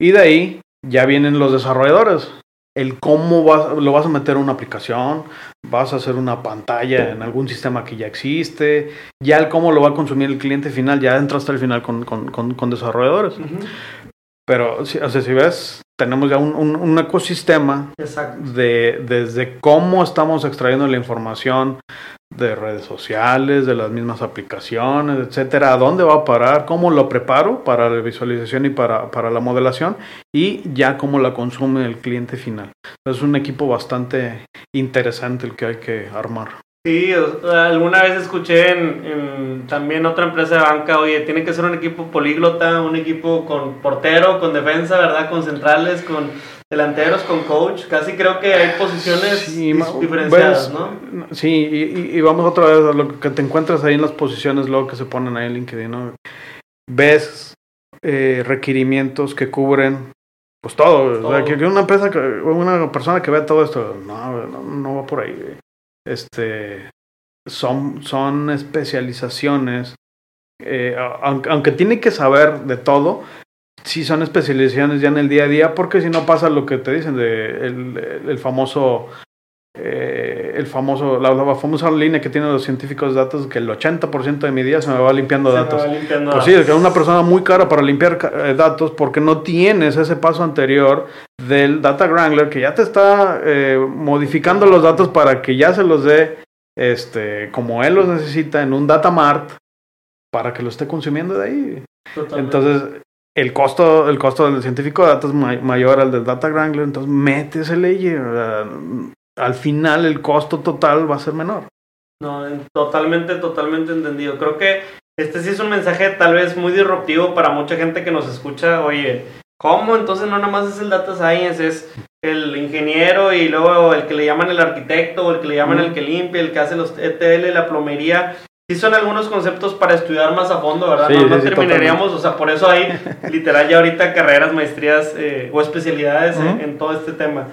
Y de ahí ya vienen los desarrolladores. El cómo vas, lo vas a meter en una aplicación, vas a hacer una pantalla en algún sistema que ya existe, ya el cómo lo va a consumir el cliente final, ya entra hasta el final con, con- con- desarrolladores. Pero, o sea, si ves, tenemos ya un, un- un ecosistema Exacto. de desde cómo estamos extrayendo la información de redes sociales, de las mismas aplicaciones, etcétera, a dónde va a parar, cómo lo preparo para la visualización y para, para la modelación y ya cómo la consume el cliente final. Es un equipo bastante interesante el que hay que armar. Sí, alguna vez escuché en, en también otra empresa de banca, oye, tiene que ser un equipo políglota, un equipo con portero, con defensa, ¿verdad? Con centrales, con delanteros, con coach. Casi creo que hay posiciones Sí, diferenciadas, ¿no? Sí, y, vamos otra vez a lo que te encuentras ahí en las posiciones luego que se ponen ahí en LinkedIn, ¿no? Ves eh, requerimientos que cubren pues todo, o sea, que una empresa, que, una persona que vea todo esto, no, no, no va por ahí. güey. Este, son, son especializaciones, eh, aunque, aunque tiene que saber de todo, sí son especializaciones ya en el día a día, porque si no pasa lo que te dicen de el, el famoso eh, el famoso la, la famosa línea que tienen los científicos de datos que el 80% de mi día se me va limpiando Se me datos. va limpiando Pues sí, es que es una persona muy cara para limpiar eh, datos porque no tienes ese paso anterior del data wrangler que ya te está eh, modificando los datos para que ya se los dé este como él los necesita en un data mart para que lo esté consumiendo de ahí. Totalmente. Entonces, el costo, el costo del científico de datos es ma- mayor al del data wrangler, entonces mete ese ley. Al final el costo total va a ser menor. No, en- totalmente, totalmente entendido. Creo que este sí es un mensaje tal vez muy disruptivo para mucha gente que nos escucha. Oye, ¿cómo? Entonces no nada más es el data science, es el ingeniero y luego el que le llaman el arquitecto o el que le llaman el que limpia, el que hace los ETL, la plomería. Sí son algunos conceptos para estudiar más a fondo, ¿verdad? Sí, no no sí, sí, terminaríamos, o sea, por eso hay literal ya ahorita carreras, maestrías eh, o especialidades en- Ujú. en todo este tema.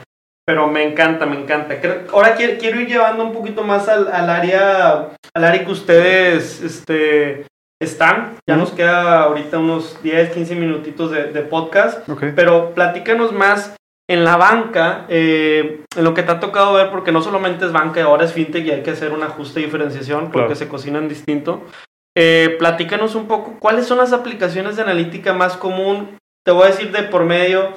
Pero me encanta, me encanta. Creo- Ahora quiero, quiero ir llevando un poquito más al, al área al área que ustedes este, están. Ya Ujú. nos queda ahorita unos 10, 15 minutitos de, de podcast. Ok. Pero platícanos más en la banca, eh, en lo que te ha tocado ver, porque no solamente es banca, ahora es fintech y hay que hacer una justa diferenciación porque Claro. se cocinan distinto. Eh, platícanos un poco, ¿cuáles son las aplicaciones de analítica más común? Te voy a decir de por medio.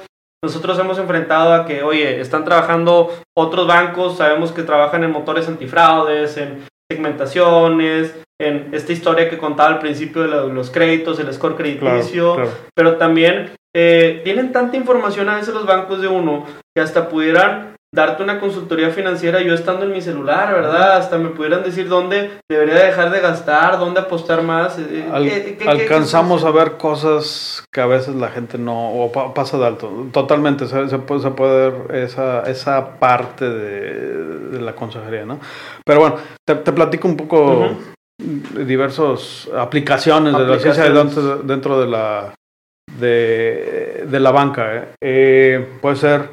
Nosotros hemos enfrentado a que, oye, están trabajando otros bancos, sabemos que trabajan en motores antifraudes, en segmentaciones, en esta historia que contaba al principio de lo- los créditos, el score Claro, crediticio, claro. pero también eh, tienen tanta información a veces los bancos de uno que hasta pudieran darte una consultoría financiera yo estando en mi celular, ¿verdad? Hasta me pudieran decir dónde debería dejar de gastar, dónde apostar más. eh, Al- ¿qué- qué- qué- alcanzamos qué- a ver cosas que a veces la gente no o pa- pasa de alto. Totalmente, se, se puede, se puede ver esa, esa parte de, de la consejería, ¿no? Pero bueno, te, te platico un poco de diversas aplicaciones, de la ciencia Aplicaciones. dentro de la de, de la banca. Eh, puede ser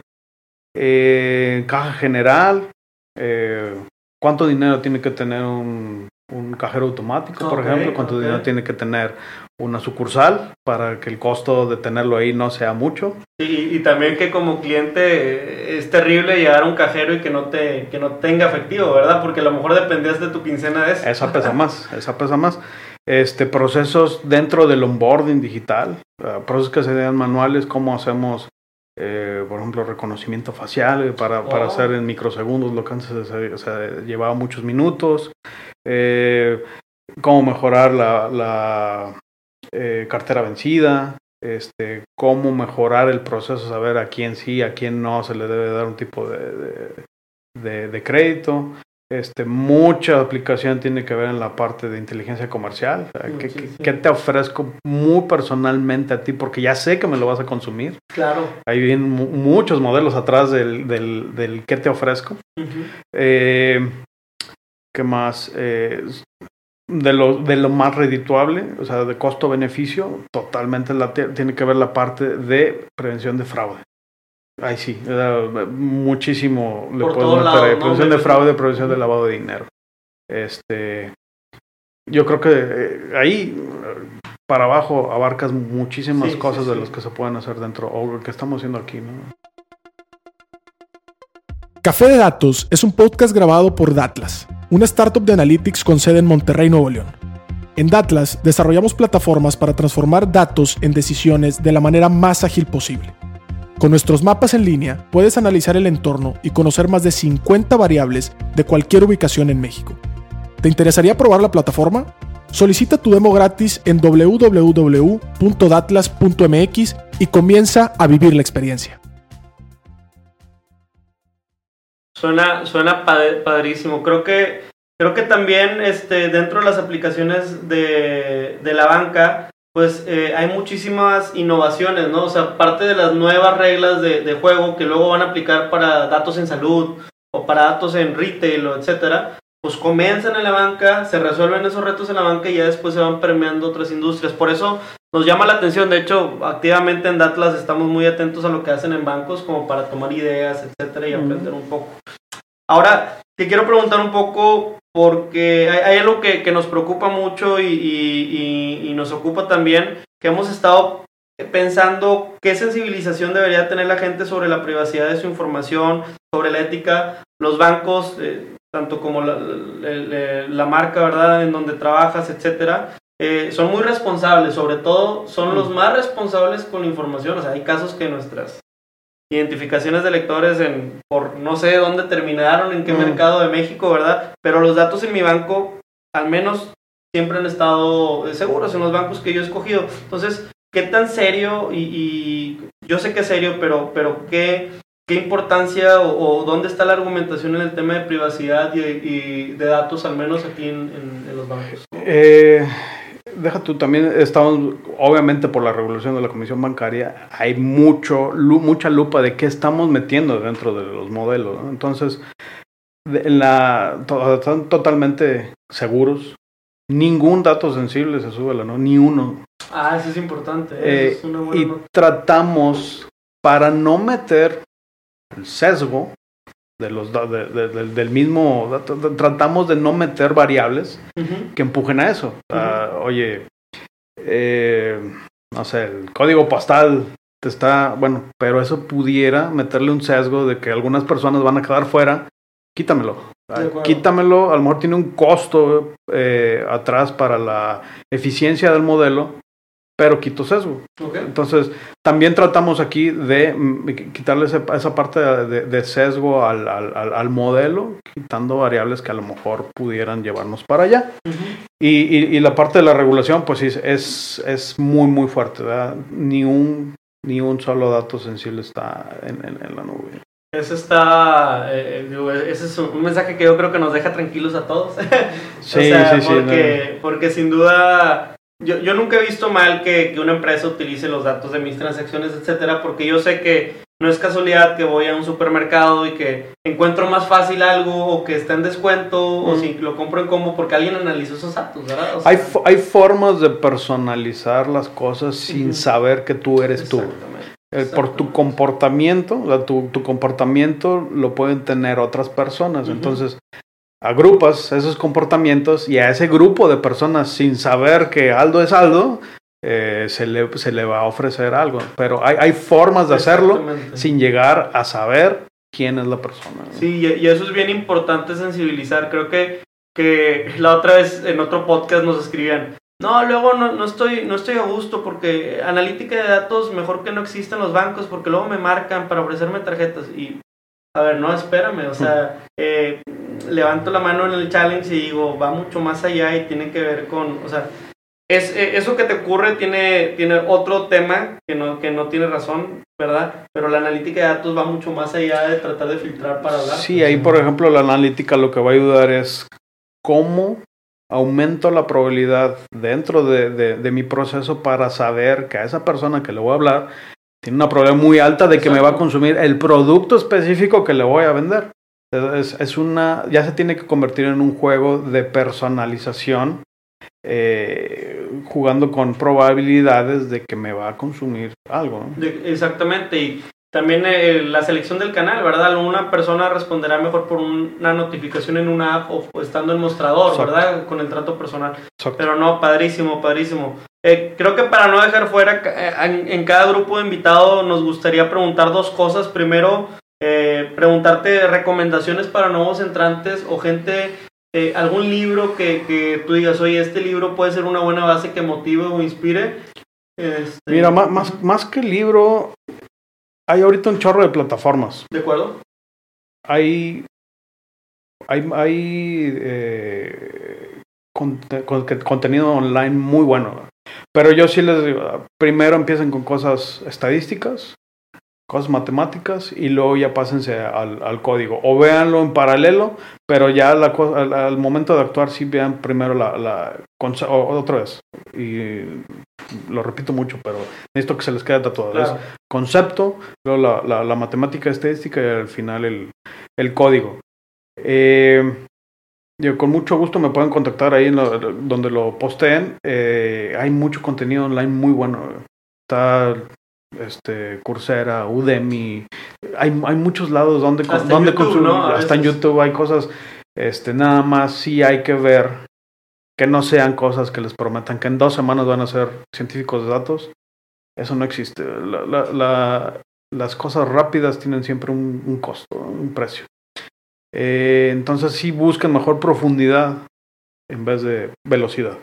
eh, caja general, eh, cuánto dinero tiene que tener un, un cajero automático, por ejemplo, cuánto dinero tiene que tener una sucursal para que el costo de tenerlo ahí no sea mucho. Y, y también que como cliente eh, es terrible llegar a un cajero y que no te que no tenga efectivo, ¿verdad? Porque a lo mejor dependías de tu quincena de eso. Esa pesa más, esa pesa más. Este, procesos dentro del onboarding digital, procesos que se dan manuales, cómo hacemos, eh, por ejemplo, reconocimiento facial eh, para, para Oh. hacer en microsegundos lo que antes llevaba muchos minutos, eh, cómo mejorar la, la, eh, cartera vencida, este, cómo mejorar el proceso, saber a quién sí, a quién no se le debe dar un tipo de, de, de- de crédito. Este, mucha aplicación tiene que ver en la parte de inteligencia comercial. O sea, ¿Qué, te ofrezco muy personalmente a ti? Porque ya sé que me lo vas a consumir. Claro. Hay bien mu- muchos modelos atrás del, del, del qué te ofrezco. Eh, ¿Qué más? Eh, de, lo, de lo más redituable, o sea, de costo-beneficio, totalmente la, tiene que ver la parte de prevención de fraude. Ahí sí, eh, muchísimo le Por ahí, ¿no? prevención de fraude, prevención de lavado de dinero. Este, yo creo que eh, ahí eh, para abajo abarcas muchísimas Sí, cosas sí, de sí. las que se pueden hacer dentro, o lo que estamos haciendo aquí, ¿no? Café de Datos es un podcast grabado por Datlas, una startup de analytics con sede en Monterrey, Nuevo León. En Datlas desarrollamos plataformas para transformar datos en decisiones de la manera más ágil posible. Con nuestros mapas en línea puedes analizar el entorno y conocer más de 50 variables de cualquier ubicación en México. ¿Te interesaría probar la plataforma? Solicita tu demo gratis en www.datlas.mx y comienza a vivir la experiencia. Suena, suena pad- padrísimo. Creo que, creo que también este, dentro de las aplicaciones de, de la banca, pues eh, hay muchísimas innovaciones, ¿no? O sea, parte de las nuevas reglas de, de juego que luego van a aplicar para datos en salud o para datos en retail o etcétera, pues comienzan en la banca, se resuelven esos retos en la banca y ya después se van permeando otras industrias. Por eso nos llama la atención, de hecho, activamente en Datlas estamos muy atentos a lo que hacen en bancos como para tomar ideas, etcétera, y aprender un poco. Ahora, te quiero preguntar un poco, porque hay, hay algo que, que nos preocupa mucho y, y- y- y nos ocupa también, que hemos estado pensando qué sensibilización debería tener la gente sobre la privacidad de su información, sobre la ética, los bancos, eh, tanto como la, la- marca, ¿verdad?, en donde trabajas, etcétera, eh, son muy responsables, sobre todo son los más responsables con la información. O sea, hay casos que nuestras identificaciones de lectores en por no sé dónde terminaron, en qué Mm. mercado de México, ¿verdad? Pero los datos en mi banco, al menos siempre han estado eh, seguros en los bancos que yo he escogido. Entonces, ¿qué tan serio? Y, y yo sé que es serio, pero, pero ¿qué, qué importancia o, o dónde está la argumentación en el tema de privacidad y, y de datos, al menos aquí en, en- en los bancos? Eh, deja tú, también estamos, obviamente por la regulación de la Comisión Bancaria, hay mucho, lu- mucha lupa de qué estamos metiendo dentro de los modelos. ¿no? Entonces, de- en la, to- están totalmente seguros. Ningún dato sensible se sube a la no, ni uno. Ah, eso es importante. eso Eh, es una buena y nota. tratamos, para no meter el sesgo de los, de- de- del- mismo tratamos de no meter variables que empujen a eso. Oye, eh, no sé, el código postal te está, bueno, pero eso pudiera meterle un sesgo de que algunas personas van a quedar fuera. Quítamelo. Quítamelo, a lo mejor tiene un costo eh, atrás para la eficiencia del modelo, pero quito sesgo. Ok. Entonces, también tratamos aquí de mm, quitarle esa parte de, de sesgo al, al- al- modelo, quitando variables que a lo mejor pudieran llevarnos para allá. Ujú. Y, y- y la parte de la regulación, pues sí, es, es muy, muy fuerte. ¿verdad? Ni un, ni un solo dato sensible está en, en- en la nube. Ese está, eh, digo, ese es un mensaje que yo creo que nos deja tranquilos a todos. Sí, o sea, sí, sí. porque, porque sin duda, yo, yo nunca he visto mal que, que una empresa utilice los datos de mis transacciones, etcétera, porque yo sé que no es casualidad que voy a un supermercado y que encuentro más fácil algo o que está en descuento o si lo compro en combo porque alguien analizó esos datos, ¿verdad? hay, hay formas de personalizar las cosas sin saber que tú eres tú. Eh, por tu comportamiento, tu, tu, comportamiento lo pueden tener otras personas. Entonces, agrupas esos comportamientos y a ese grupo de personas sin saber que Aldo es Aldo, eh, se, le, se, le, va a ofrecer algo. Pero hay, hay formas de hacerlo sin llegar a saber quién es la persona. Sí, y eso es bien importante sensibilizar. Creo que, que la otra vez en otro podcast nos escribían, no, luego no, no, estoy, no estoy a gusto porque analítica de datos mejor que no existen los bancos porque luego me marcan para ofrecerme tarjetas. Y, a ver, no, espérame, o sea, eh, levanto la mano en el challenge y digo, va mucho más allá y tiene que ver con, o sea, es, eh, eso que te ocurre tiene, tiene otro tema que no, que no tiene razón, ¿verdad? Pero la analítica de datos va mucho más allá de tratar de filtrar para hablar. Sí, ahí por ejemplo la analítica lo que va a ayudar es cómo aumento la probabilidad dentro de, de, mi proceso para saber que a esa persona que le voy a hablar tiene una probabilidad muy alta de que me va a consumir el producto específico que le voy a vender. Es, es, una, ya se tiene que convertir en un juego de personalización eh, jugando con probabilidades de que me va a consumir algo. exactamente, y también eh, la selección del canal, ¿verdad? Una persona responderá mejor por una notificación en una app o, estando en mostrador, ¿verdad? Con el trato personal. Pero no, padrísimo, padrísimo. Eh, creo que para no dejar fuera, en, en, cada grupo de invitado nos gustaría preguntar dos cosas. Primero, preguntarte recomendaciones para nuevos entrantes o gente eh, algún libro que, que, tú digas, oye, este libro puede ser una buena base que motive o inspire. Este, Mira, más, más, que libro, hay ahorita un chorro de plataformas. ¿De acuerdo? Hay, hay, hay eh, contenido online muy bueno. Pero yo sí les digo, primero empiecen con cosas estadísticas, cosas matemáticas y luego ya pásense al, al código. O véanlo en paralelo, pero ya la, al, al, momento de actuar sí vean primero la... la otra vez. Y lo repito mucho, pero necesito que se les quede tatuado. Es concepto, luego la, la, la, matemática estadística y al final el, el código. Eh, yo, con mucho gusto me pueden contactar ahí en donde lo posteen. Eh, hay mucho contenido online muy bueno. Está este, Coursera, Udemy, hay, hay muchos lados donde, donde consumir, hasta en YouTube hay cosas, este, nada más sí hay que ver que no sean cosas que les prometan que en dos semanas van a ser científicos de datos, eso no existe. La, la, las cosas rápidas tienen siempre un, un costo, un precio. Eh, entonces sí busquen mejor profundidad en vez de velocidad.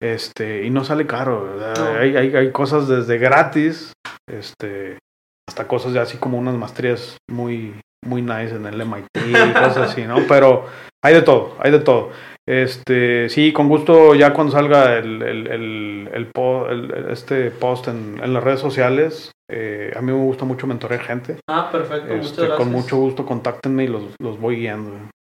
Este, y no sale caro, Hay, hay, hay, cosas desde gratis, este, hasta cosas ya así como unas maestrías muy, muy nice en el MIT y cosas así, ¿no? Pero hay de todo, hay de todo. Este, sí, con gusto ya cuando salga el, el, el, el, este post en, en, las redes sociales, eh, a mí me gusta mucho mentorear gente. Ah, perfecto, este, Con mucho gusto contáctenme y los, los voy guiando.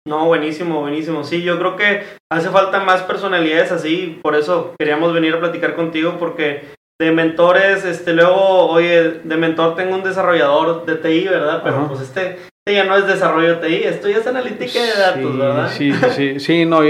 No, buenísimo, buenísimo. Sí, yo creo que hace falta más personalidades así, por eso queríamos venir a platicar contigo porque de mentores, este, luego, oye, de mentor tengo un desarrollador de TI, ¿verdad? Pero pues este, este, ya no es desarrollo de TI, esto ya es analítica de datos, ¿verdad? Sí, sí, sí, no,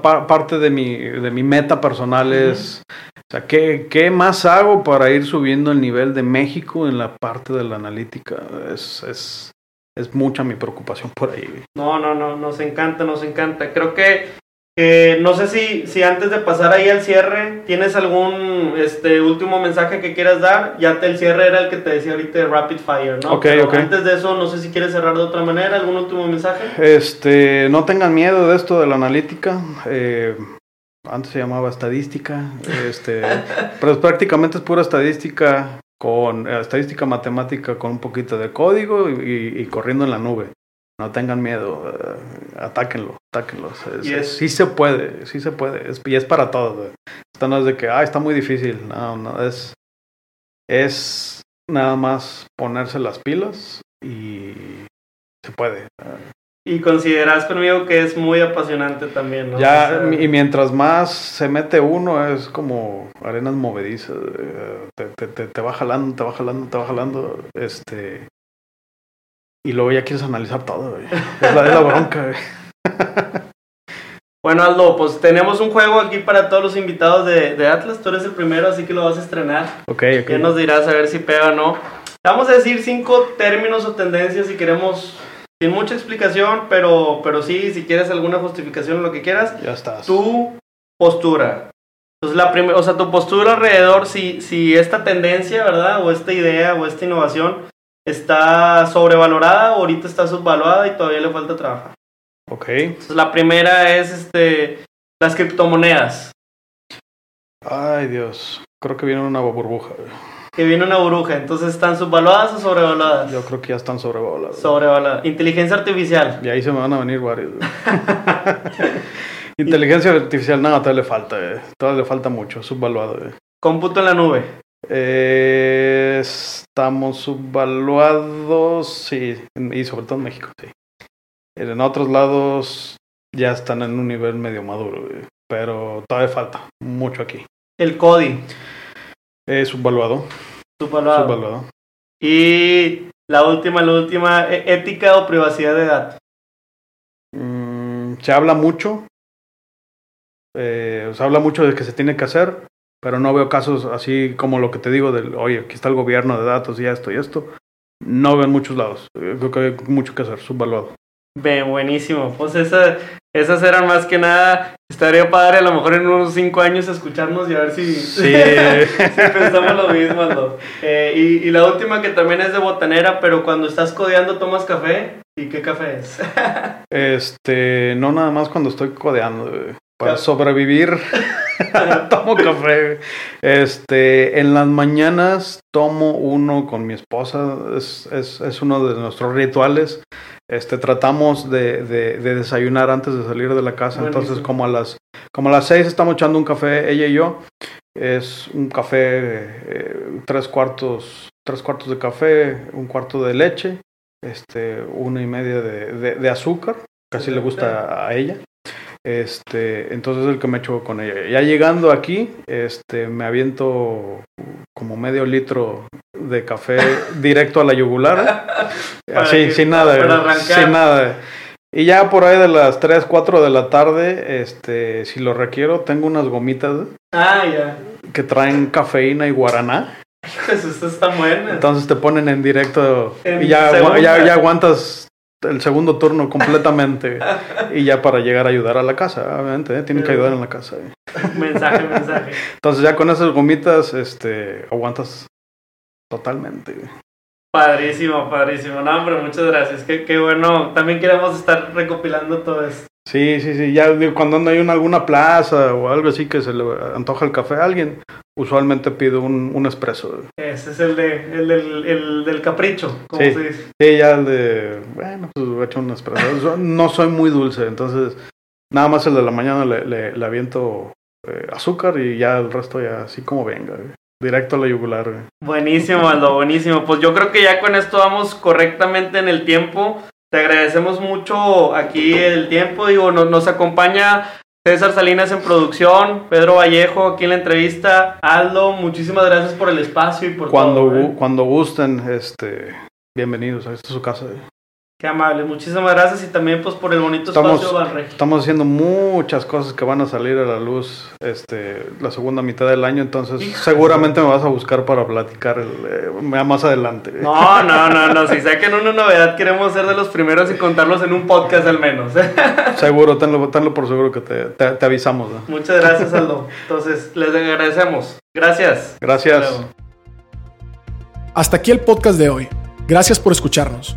parte de mi, de mi meta personal es, o sea, ¿qué, ¿qué más hago para ir subiendo el nivel de México en la parte de la analítica? Es, es, es mucha mi preocupación por ahí. No, no, no, nos encanta, nos encanta. Creo que eh, no sé si, si antes de pasar ahí al cierre, ¿tienes algún este, último mensaje que quieras dar? Ya te, el cierre era el que te decía ahorita de Rapid Fire, ¿no? Ok, ok. Antes de eso, no sé si quieres cerrar de otra manera, ¿algún último mensaje? Este, no tengan miedo de esto de la analítica. Eh, antes se llamaba estadística, este, pero prácticamente es pura estadística con eh, estadística matemática con un poquito de código y, y corriendo en la nube. No tengan miedo, uh, atáquenlo, atáquenlo. Sí se puede, sí se puede. Es, y es para todos. Esto no es de que, ah, está muy difícil. No, no, es, es nada más ponerse las pilas y se puede. Y consideras conmigo que es muy apasionante también, ¿no? Ya, y mientras más se mete uno, es como arenas movedizas. Te, te, te, te, va jalando, te va jalando, te va jalando. Este, y luego ya quieres analizar todo, güey. Es la de la bronca, güey. Bueno, Aldo, pues tenemos un juego aquí para todos los invitados de, de Atlas. Tú eres el primero, así que lo vas a estrenar. Ok, ok. Ya nos dirás a ver si pega o no. Vamos a decir cinco términos o tendencias si queremos, sin mucha explicación, pero, pero sí, si quieres alguna justificación o lo que quieras. Ya estás. Tu postura. Entonces, la primera, o sea, tu postura alrededor, si, si esta tendencia, ¿verdad? O esta idea o esta innovación está sobrevalorada ahorita está subvaluada y todavía le falta trabajar. Ok. Entonces, la primera es este, las criptomonedas. Ay, Dios. Creo que viene una burbuja. Que viene una burbuja. Entonces, ¿están subvaluadas o sobrevaluadas? Yo creo que ya están sobrevoladas. Sobrevaluadas. Inteligencia artificial. Y ahí se me van a venir varios. Inteligencia artificial, nada, todavía le falta, güey. Todavía le falta mucho, subvaluado, güey. Cómputo en la nube. Eh, estamos subvaluados, sí, y sobre todo en México, sí. En otros lados ya están en un nivel medio maduro, pero todavía falta mucho aquí. El CODI. Es subvaluado, Subvaluado. subvaluado. Y la última, la última, e- ética o privacidad de datos. Mm, se habla mucho, eh, se habla mucho de que se tiene que hacer, pero no veo casos así como lo que te digo del, oye, aquí está el gobierno de datos y esto y esto. No veo en muchos lados. Eh, Creo que hay mucho que hacer, subvaluado. Bien, buenísimo. Pues esa, esas eran más que nada. Estaría padre a lo mejor en unos cinco años escucharnos y a ver si, Sí. si pensamos lo mismo. Aldo. Eh, y, y la última que también es de botanera, pero cuando estás codeando tomas café. ¿Y qué café es? Este, no nada más cuando estoy codeando, güey. Para sobrevivir, tomo café. Este, en las mañanas tomo uno con mi esposa. Es, es, es uno de nuestros rituales. Este, tratamos de, de- de desayunar antes de salir de la casa. Entonces, como a las, como a las seis estamos echando un café, ella y yo. Es un café, eh, tres cuartos, tres cuartos de café, un cuarto de leche, este, una y media de, de- de azúcar, casi le gusta a ella. Este, entonces el que me echo con ella. Ya llegando aquí, este, me aviento como medio litro de café directo a la yugular. Así, sin nada, para güey, arrancar. sin nada. Y ya por ahí de las 3, 4 de la tarde, este, si lo requiero, tengo unas gomitas Ah, ya. que traen cafeína y guaraná. Pues. Entonces te ponen en directo En y ya, ya, ya aguantas el segundo turno completamente. y ya para llegar a ayudar a la casa, obviamente, ¿eh? tienen que ayudar en la casa. ¿eh? mensaje, mensaje. Entonces ya con esas gomitas, este, aguantas totalmente. Padrísimo, padrísimo. No, hombre, muchas gracias. Qué, qué bueno. También queremos estar recopilando todo esto. Sí, sí, sí. Ya digo, cuando ando en alguna plaza o algo así que se le antoja el café a alguien, usualmente pido un, un espresso. Ese es el, de, el, del, el del capricho, como Sí. se dice. Sí, ya el de, bueno, pues voy a echar un espresso. No soy muy dulce, entonces nada más el de la mañana le, le, le aviento eh, azúcar y ya el resto ya así como venga. Directo a la yugular. Buenísimo, Aldo, buenísimo. Pues yo creo que ya con esto vamos correctamente en el tiempo. Te agradecemos mucho aquí el tiempo. Digo, nos, nos acompaña César Salinas en producción, Pedro Vallejo aquí en la entrevista. Aldo, muchísimas gracias por el espacio y por Cuando, todo. ¿eh? cuando gusten, este, bienvenidos. Esta es su casa. güey. Qué amable, muchísimas gracias y también pues por el bonito Estamos- espacio Banregio. Estamos haciendo muchas cosas que van a salir a la luz este, la segunda mitad del año, entonces seguramente me vas a buscar para platicar el, eh, más adelante. No, no, no, no. Si saquen una novedad, queremos ser de los primeros y contarlos en un podcast al menos. Seguro, tenlo, tenlo por seguro que te, te- te avisamos. ¿no? Muchas gracias, Aldo. Entonces, les agradecemos. Gracias. Gracias. Hasta aquí el podcast de hoy. Gracias por escucharnos.